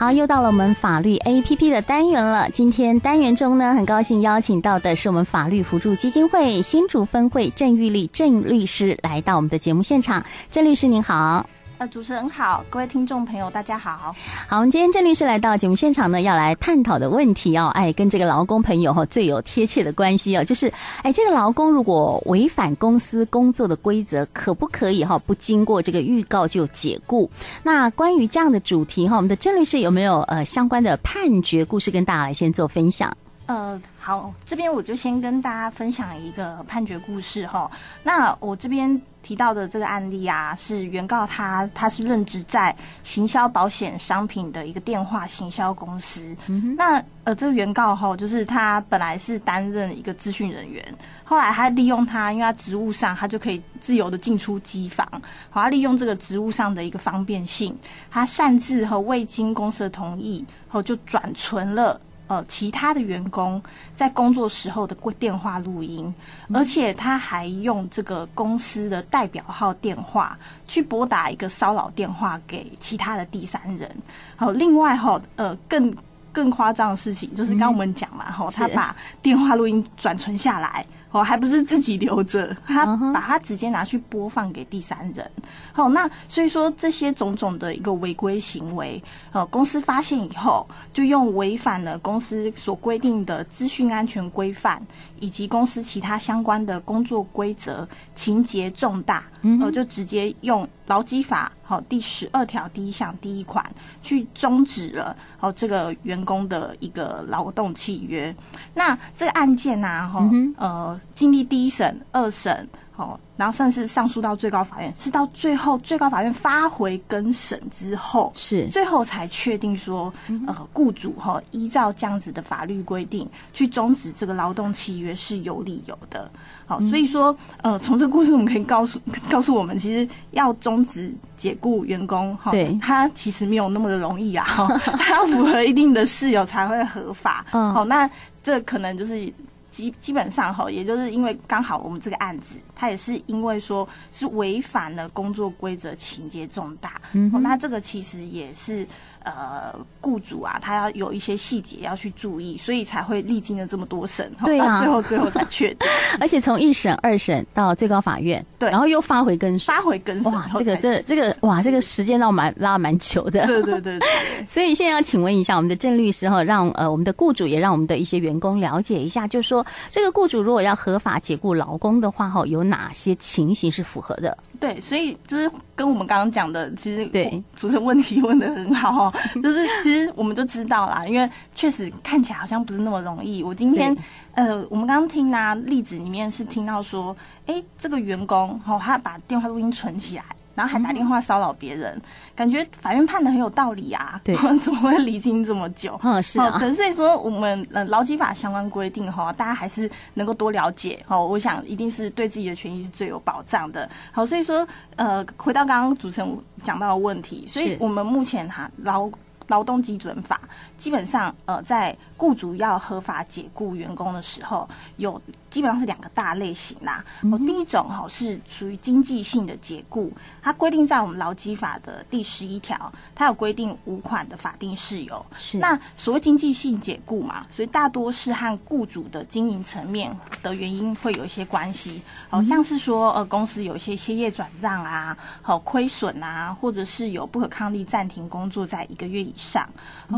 好，又到了我们法律 APP 的单元了。今天单元中呢，很高兴邀请到的是我们法律辅助基金会新竹分会郑玉丽郑律师来到我们的节目现场。郑律师您好。呃，主持人好，各位听众朋友，大家好。好，我们今天郑律师来到节目现场呢，要来探讨的问题哦，哎，跟这个劳工朋友哈最有贴切的关系哦，就是哎，这个劳工如果违反公司工作的规则，可不可以哈不经过这个预告就解雇？那关于这样的主题哈，我们的郑律师有没有呃相关的判决故事跟大家来先做分享？呃，好，这边我就先跟大家分享一个判决故事哈。那我这边。提到的这个案例啊，是原告他他是任职在行销保险商品的一个电话行销公司。嗯、那呃，这个原告哈，就是他本来是担任一个资讯人员，后来他利用他，因为他职务上他就可以自由的进出机房，好，他利用这个职务上的一个方便性，他擅自和未经公司的同意后就转存了。呃，其他的员工在工作时候的电话录音，而且他还用这个公司的代表号电话去拨打一个骚扰电话给其他的第三人。好，另外哈，呃，更更夸张的事情就是刚刚我们讲嘛，哈，他把电话录音转存下来。哦，还不是自己留着，他把它直接拿去播放给第三人。好，那所以说这些种种的一个违规行为，呃，公司发现以后，就用违反了公司所规定的资讯安全规范，以及公司其他相关的工作规则，情节重大，呃，就直接用劳基法好第十二条第一项第一款去终止了哦这个员工的一个劳动契约。那这个案件呢，哈，呃。经历第一审、二审，好，然后甚至上诉到最高法院，是到最后最高法院发回更审之后，是最后才确定说，呃，雇主哈依照这样子的法律规定去终止这个劳动契约是有理由的。好，所以说，呃，从这个故事我们可以告诉 告诉我们，其实要终止解雇员工，哈，对，他其实没有那么的容易啊，哈，他要符合一定的事由才会合法。嗯，好，那这可能就是。基基本上哈，也就是因为刚好我们这个案子，它也是因为说是违反了工作规则，情节重大，嗯，那这个其实也是。呃，雇主啊，他要有一些细节要去注意，所以才会历经了这么多审，对啊，最后最后才确定。而且从一审、二审到最高法院，对，然后又发回更审，发回更审，哇，这个这这个哇，这个时间倒蛮拉蛮久的。对对对对。所以现在要请问一下我们的郑律师哈，让呃我们的雇主也让我们的一些员工了解一下，就是说这个雇主如果要合法解雇劳工的话，哈，有哪些情形是符合的？对，所以就是跟我们刚刚讲的，其实对主持人问题问的很好哦。就是其实我们都知道啦，因为确实看起来好像不是那么容易。我今天呃，我们刚刚听啊例子里面是听到说，哎，这个员工哦，他把电话录音存起来。然后还打电话骚扰别人，嗯，感觉法院判的很有道理啊！对，怎么会离经这么久？嗯，是啊。可是所以说，我们呃劳基法相关规定哈，大家还是能够多了解哦。我想一定是对自己的权益是最有保障的。好，所以说呃，回到刚刚主持人讲到的问题，所以我们目前哈劳劳动基准法基本上呃在。雇主要合法解雇员工的时候，有基本上是两个大类型啦。哦，第一种哈是属于经济性的解雇，它规定在我们劳基法的第十一条，它有规定五款的法定事由。是那所谓经济性解雇嘛，所以大多是和雇主的经营层面的原因会有一些关系。好像是说呃公司有一些歇业转让啊，好亏损啊，或者是有不可抗力暂停工作在一个月以上，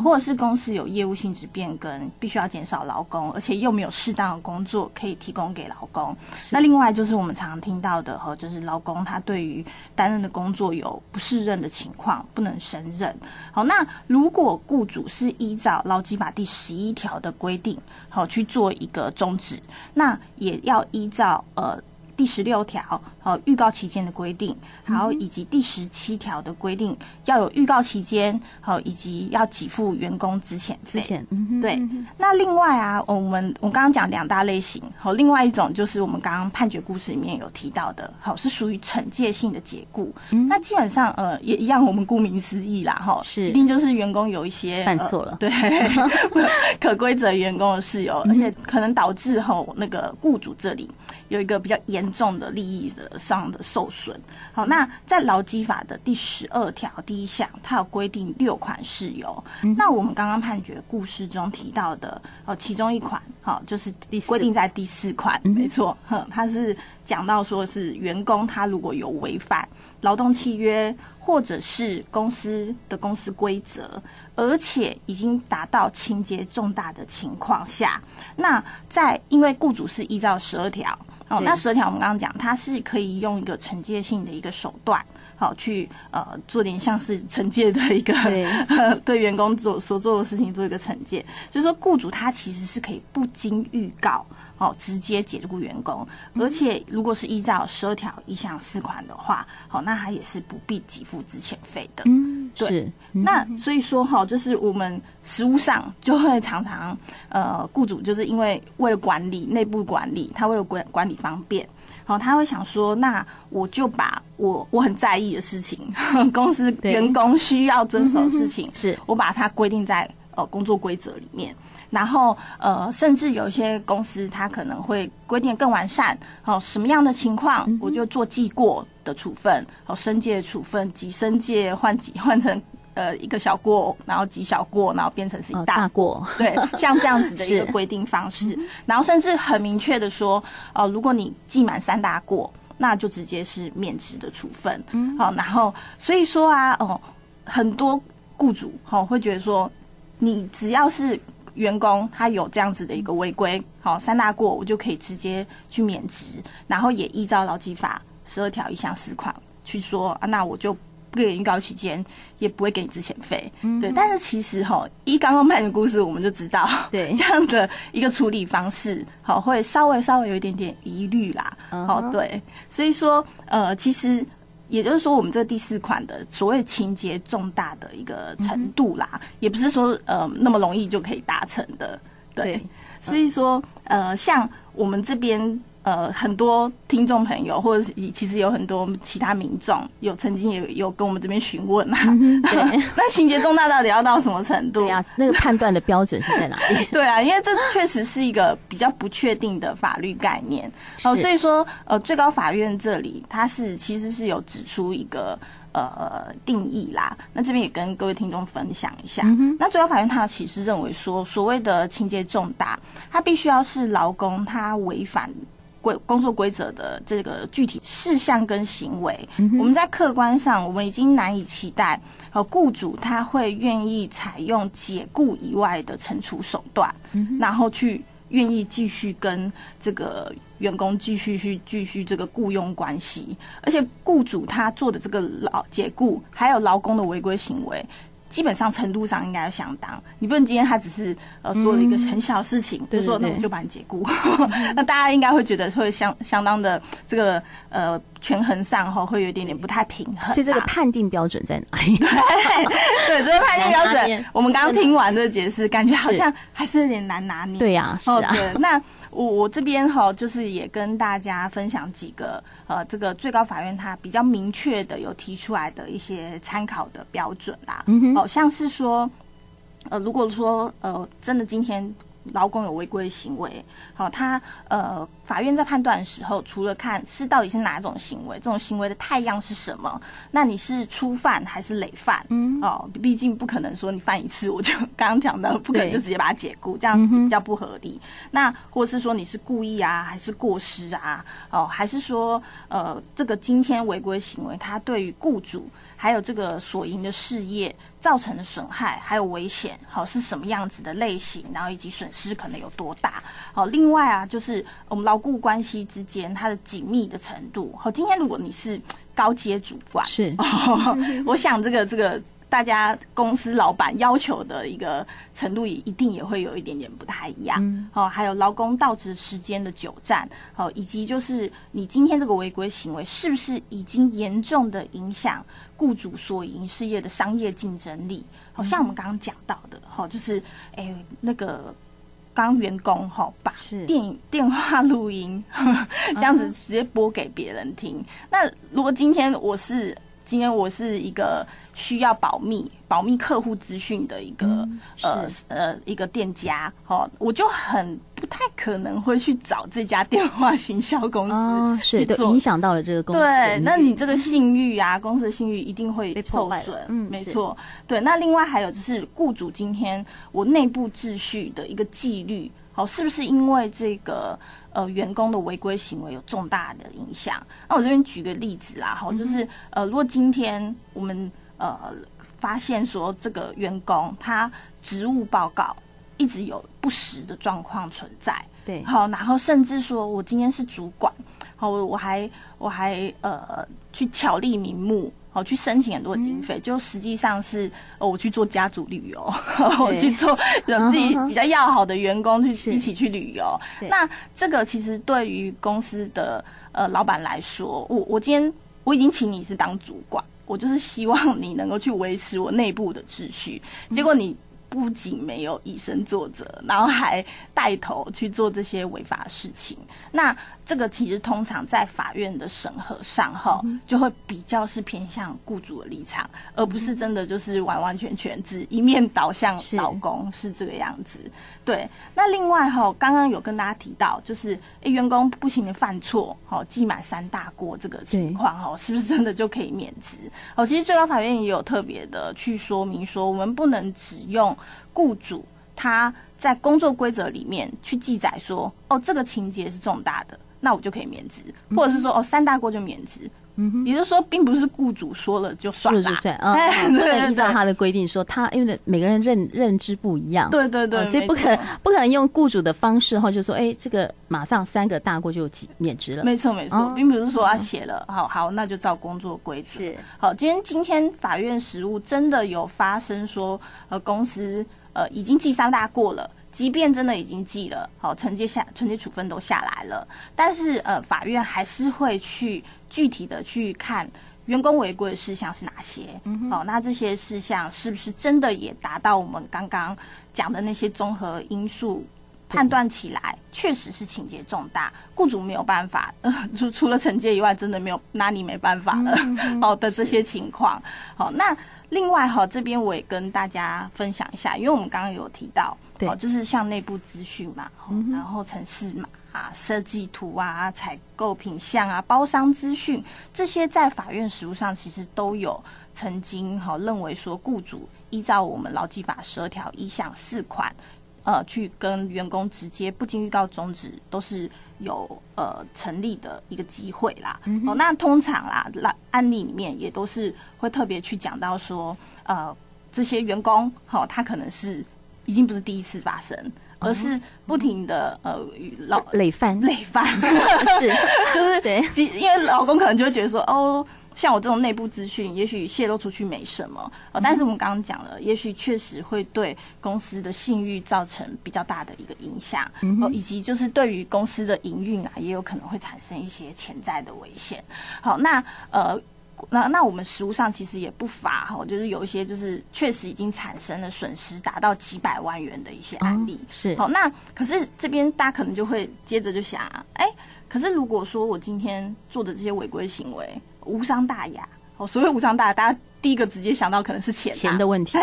或者是公司有业务性质变更。必须要减少劳工，而且又没有适当的工作可以提供给劳工。那另外就是我们常常听到的哈，就是劳工他对于担任的工作有不适任的情况，不能胜任。好，那如果雇主是依照劳基法第十一条的规定，好去做一个终止，那也要依照呃。第十六条，呃，预告期间的规定，还有以及第十七条的规定，要有预告期间，好，以及要给付员工资遣费。对，那另外啊，我们我刚刚讲两大类型，好，另外一种就是我们刚刚判决故事里面有提到的，好，是属于惩戒性的解雇。那基本上，呃，也一样，我们顾名思义啦，哈，是一定就是员工有一些犯错了，对，可规则员工的事由，而且可能导致后那个雇主这里有一个比较严。众的利益的上的受损。好，那在劳基法的第十二条第一项，它有规定六款事由。嗯、那我们刚刚判决故事中提到的，哦，其中一款，好，就是规定在第四款，嗯、没错，哼，它是讲到说是员工他如果有违反劳动契约或者是公司的公司规则，而且已经达到情节重大的情况下，那在因为雇主是依照十二条。哦，那十二条我们刚刚讲，它是可以用一个惩戒性的一个手段，好去呃做点像是惩戒的一个对，对员工做所做的事情做一个惩戒，所以说雇主他其实是可以不经预告。哦，直接解雇员工，而且如果是依照十二条一项四款的话，好，那他也是不必给付资遣费的。嗯，对。嗯、那所以说哈，就是我们实务上就会常常呃，雇主就是因为为了管理内部管理，他为了管管理方便，好，他会想说，那我就把我我很在意的事情，公司员工需要遵守的事情，是我把它规定在呃工作规则里面。然后，呃，甚至有一些公司，它可能会规定更完善。哦，什么样的情况，我就做记过的处分，哦，申诫处分，几申诫换几 换成呃一个小过，然后几小过，然后变成是一大过。大过对，像这样子的 一个规定方式。然后甚至很明确的说，呃，如果你记满三大过，那就直接是免职的处分。嗯，好，然后所以说啊，哦，很多雇主哦会觉得说，你只要是。员工他有这样子的一个违规，好，三大过我就可以直接去免职，然后也依照劳基法十二条一项四款去说啊，那我就不给你预告期间，也不会给你之前费，嗯、对。但是其实哈，一刚刚判的故事，我们就知道，对 这样的一个处理方式，好，会稍微稍微有一点点疑虑啦，好、uh，huh. 对。所以说，呃，其实。也就是说，我们这第四款的所谓情节重大的一个程度啦，嗯、也不是说呃那么容易就可以达成的，对。对所以说，呃，像我们这边。呃，很多听众朋友，或者是其实有很多其他民众，有曾经也有跟我们这边询问啊。嗯、对，那情节重大到底要到什么程度？对啊，那个判断的标准是在哪里？对啊，因为这确实是一个比较不确定的法律概念。哦、呃，所以说，呃，最高法院这里它是其实是有指出一个呃定义啦。那这边也跟各位听众分享一下。嗯、那最高法院它其实认为说，所谓的情节重大，它必须要是劳工他违反。规工作规则的这个具体事项跟行为，嗯、我们在客观上，我们已经难以期待，呃，雇主他会愿意采用解雇以外的惩处手段，嗯、然后去愿意继续跟这个员工继续去继续这个雇佣关系，而且雇主他做的这个劳解雇，还有劳工的违规行为。基本上程度上应该要相当，你不能今天他只是呃做了一个很小的事情，嗯、就说那我就把你解雇，那大家应该会觉得会相相当的这个呃权衡上哈会有一点点不太平衡。所以这个判定标准在哪里？对 对，这个判定标准，我们刚刚听完这个解释，感觉好像还是有点难拿捏。对呀，是啊。哦、对那。我我这边哈，就是也跟大家分享几个呃，这个最高法院它比较明确的有提出来的一些参考的标准啦。嗯哼，哦，像是说，呃，如果说呃，真的今天。劳工有违规行为，好，他呃，法院在判断的时候，除了看是到底是哪种行为，这种行为的态样是什么，那你是初犯还是累犯？嗯，哦，毕竟不可能说你犯一次我就刚刚讲的，不可能就直接把他解雇，对这样比较不合理。嗯、那或是说你是故意啊，还是过失啊？哦，还是说呃，这个今天违规行为，他对于雇主还有这个所营的事业。造成的损害还有危险，好，是什么样子的类型，然后以及损失可能有多大？好，另外啊，就是我们劳雇关系之间它的紧密的程度。好，今天如果你是高阶主管，是，哦，我想这个这个。大家公司老板要求的一个程度也一定也会有一点点不太一样，哦、嗯，还有劳工到职时间的久暂，哦，以及就是你今天这个违规行为是不是已经严重的影响雇主所营事业的商业竞争力？好、嗯、像我们刚刚讲到的，哈，就是诶、欸、那个刚员工哈把电 电话录音这样子直接播给别人听，嗯、那如果今天我是今天我是一个。需要保密、保密客户资讯的一个、嗯、呃呃一个店家，哦，我就很不太可能会去找这家电话行销公司、哦，是的影响到了这个公司。对，那你这个信誉啊，公司的信誉一定会受损。嗯，没错。对，那另外还有就是雇主今天我内部秩序的一个纪律，好，是不是因为这个？呃，员工的违规行为有重大的影响。那我这边举个例子啦，哈，就是呃，如果今天我们呃发现说这个员工他职务报告一直有不实的状况存在，对，好，然后甚至说我今天是主管，好，我我还我还呃去巧立名目。哦，去申请很多经费，就实际上是哦，我去做家族旅游，我去做有自己比较要好的员工去一起去旅游。那这个其实对于公司的呃老板来说，我我今天我已经请你是当主管，我就是希望你能够去维持我内部的秩序，结果你。不仅没有以身作则，然后还带头去做这些违法事情。那这个其实通常在法院的审核上，哈，就会比较是偏向雇主的立场，而不是真的就是完完全全只一面倒向老公是这个样子。对。那另外哈，刚刚有跟大家提到，就是诶，员工不行的犯错，哈，记满三大过这个情况，哈，是不是真的就可以免职？哦，其实最高法院也有特别的去说明说，我们不能只用。雇主他在工作规则里面去记载说，哦，这个情节是重大的，那我就可以免职，或者是说，哦，三大过就免职。嗯哼，也就是说，并不是雇主说了就算了，算啊，不能依照他的规定说他，因为每个人认认知不一样，对对对，所以不可不可能用雇主的方式哈，就说，哎，这个马上三个大过就免职了。没错没错，并不是说他写了，好好，那就照工作规则。是。好，今天今天法院实务真的有发生说，呃，公司。呃，已经记三大过了，即便真的已经记了，好，惩戒下惩戒处分都下来了，但是呃，法院还是会去具体的去看员工违规的事项是哪些，嗯，哦，那这些事项是不是真的也达到我们刚刚讲的那些综合因素，判断起来确实是情节重大，雇主没有办法，呃，除除了惩戒以外，真的没有拿你没办法了，好 的这些情况，好那。另外哈，这边我也跟大家分享一下，因为我们刚刚有提到，对，就是像内部资讯嘛，然后程式码啊、设计图啊、采购品项啊、包商资讯这些，在法院实务上其实都有曾经哈认为说，雇主依照我们劳基法十二条一项四款，呃，去跟员工直接不经预告终止，都是。有呃成立的一个机会啦，嗯，哦，那通常啦，那案例里面也都是会特别去讲到说，呃，这些员工，好，哦，他可能是已经不是第一次发生，而是不停的呃老累犯。累犯，是。就是对，因为老公可能就会觉得说，哦。像我这种内部资讯，也许泄露出去没什么，呃，但是我们刚刚讲了，也许确实会对公司的信誉造成比较大的一个影响，呃，以及就是对于公司的营运啊，也有可能会产生一些潜在的危险。好，那呃，那那我们实物上其实也不乏哈，就是有一些就是确实已经产生了损失达到几百万元的一些案例。是，好，那可是这边大家可能就会接着就想，哎，可是如果说我今天做的这些违规行为，无伤大雅哦，所谓无伤大雅，大家第一个直接想到可能是钱钱的问题。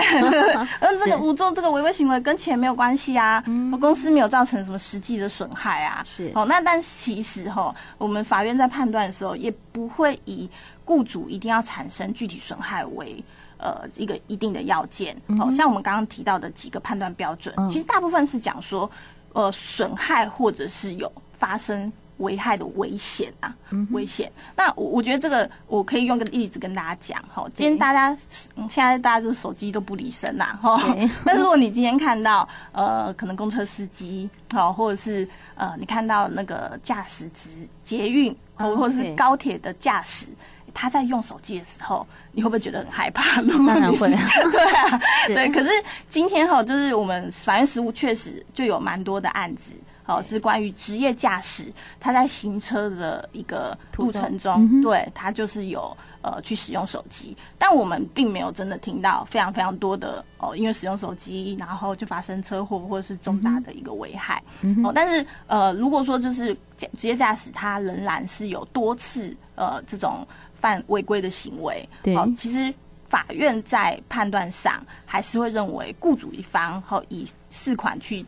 而 这个我做这个违规行为跟钱没有关系啊，公司没有造成什么实际的损害啊。是哦，那但其实哈，我们法院在判断的时候，也不会以雇主一定要产生具体损害为呃一个一定的要件。哦，像我们刚刚提到的几个判断标准，其实大部分是讲说，呃，损害或者是有发生。危害的危险啊，危险。那我我觉得这个我可以用个例子跟大家讲哈。今天大家现在大家就是手机都不离身啦哈。但是如果你今天看到呃，可能公车司机好，或者是呃，你看到那个驾驶职捷运，或者是高铁的驾驶，他在用手机的时候，你会不会觉得很害怕？当然会。对啊，对。可是今天哈，就是我们法院实务确实就有蛮多的案子。哦，是关于职业驾驶，他在行车的一个路程中，嗯、对他就是有呃去使用手机，但我们并没有真的听到非常非常多的哦，因为使用手机然后就发生车祸或者是重大的一个危害。嗯、哦，但是呃，如果说就是职业驾驶，他仍然是有多次呃这种犯违规的行为，对，哦，其实法院在判断上还是会认为雇主一方和以四款去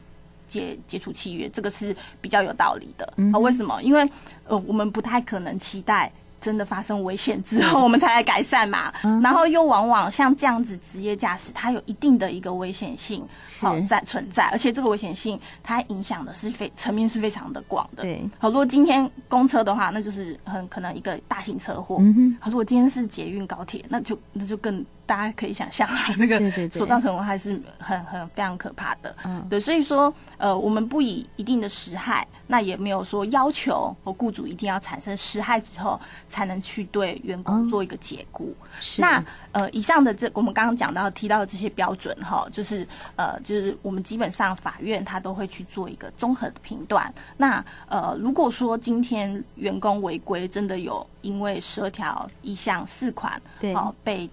解解除契约，这个是比较有道理的。嗯，为什么？因为呃，我们不太可能期待。真的发生危险之后，我们才来改善嘛。然后又往往像这样子职业驾驶，它有一定的一个危险性好在存在，而且这个危险性它影响的是非层面是非常的广的。对，好，如果今天公车的话，那就是很可能一个大型车祸。嗯哼，好，如果今天是捷运高铁，那就那就更。大家可以想象啊，那个所造成的还是很很非常可怕的。嗯，对，所以说，呃，我们不以一定的时害，那也没有说要求和雇主一定要产生时害之后才能去对员工做一个解雇。是。那呃，以上的这我们刚刚讲到提到的这些标准哈，就是呃，就是我们基本上法院他都会去做一个综合的评断。那呃，如果说今天员工违规真的有因为十二条一项四款对哦被。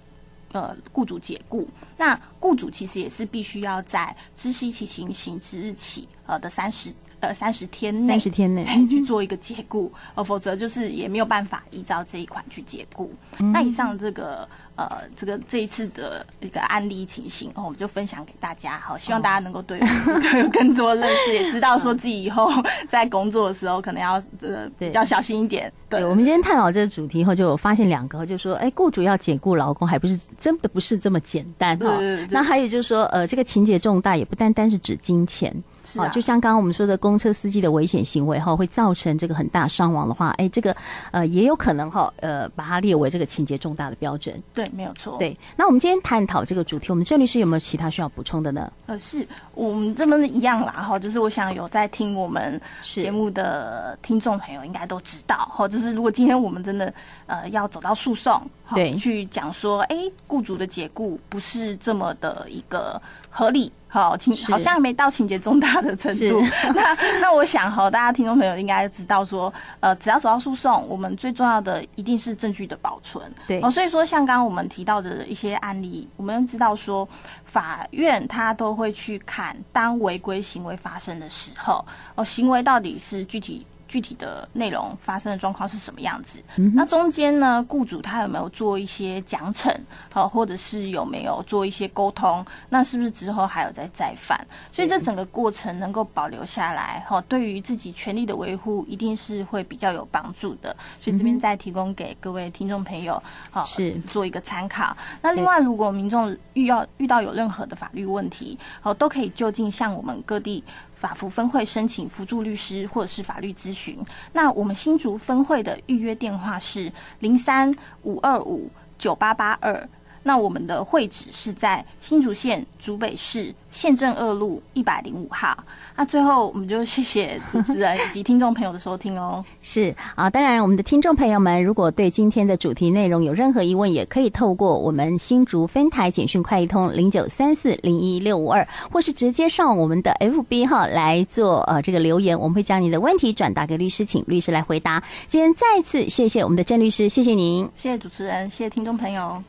呃，雇主解雇，那雇主其实也是必须要在知悉其情形之日起，呃的三十呃三十天内，三十天内去做一个解雇，呃，否则就是也没有办法依照这一款去解雇。嗯、那以上这个。呃，这个这一次的一个案例情形，哦，我们就分享给大家，好，希望大家能够对有、哦、更多认识，也知道说自己以后 在工作的时候可能要呃比较小心一点。对，对，我们今天探讨这个主题后，就有发现两个，就是说，哎，雇主要解雇劳工，还不是真的不是这么简单哈。那还有就是说，呃，这个情节重大，也不单单是指金钱。啊，就像刚刚我们说的，公车司机的危险行为哈，会造成这个很大伤亡的话，哎，这个呃也有可能哈，呃，把它列为这个情节重大的标准。对，没有错。对，那我们今天探讨这个主题，我们郑律师有没有其他需要补充的呢？呃，是我们这么一样啦哈，就是我想有在听我们节目的听众朋友应该都知道哈，就是如果今天我们真的呃要走到诉讼，对，去讲说，哎，雇主的解雇不是这么的一个合理。好情好像没到情节重大的程度。那那我想哈，大家听众朋友应该知道说，呃，只要走到诉讼，我们最重要的一定是证据的保存。对哦，所以说像刚刚我们提到的一些案例，我们知道说，法院他都会去看当违规行为发生的时候，哦，行为到底是具体。具体的内容发生的状况是什么样子？嗯、那中间呢，雇主他有没有做一些奖惩？好，或者是有没有做一些沟通？那是不是之后还有再再犯？所以这整个过程能够保留下来，哈，对于自己权利的维护，一定是会比较有帮助的。所以这边再提供给各位听众朋友，好，是做一个参考。那另外，如果民众遇到遇到有任何的法律问题，好，都可以就近向我们各地。法服分会申请辅助律师或者是法律咨询。那我们新竹分会的预约电话是零三五二五九八八二。那我们的会址是在新竹县竹北市县政二路一百零五号。那最后，我们就谢谢主持人以及听众朋友的收听哦。是啊，当然，我们的听众朋友们如果对今天的主题内容有任何疑问，也可以透过我们新竹分台简讯快一通零九三四零一六五二，或是直接上我们的 FB 哈来做呃这个留言，我们会将你的问题转达给律师，请律师来回答。今天再次谢谢我们的郑律师，谢谢您，谢谢主持人，谢谢听众朋友。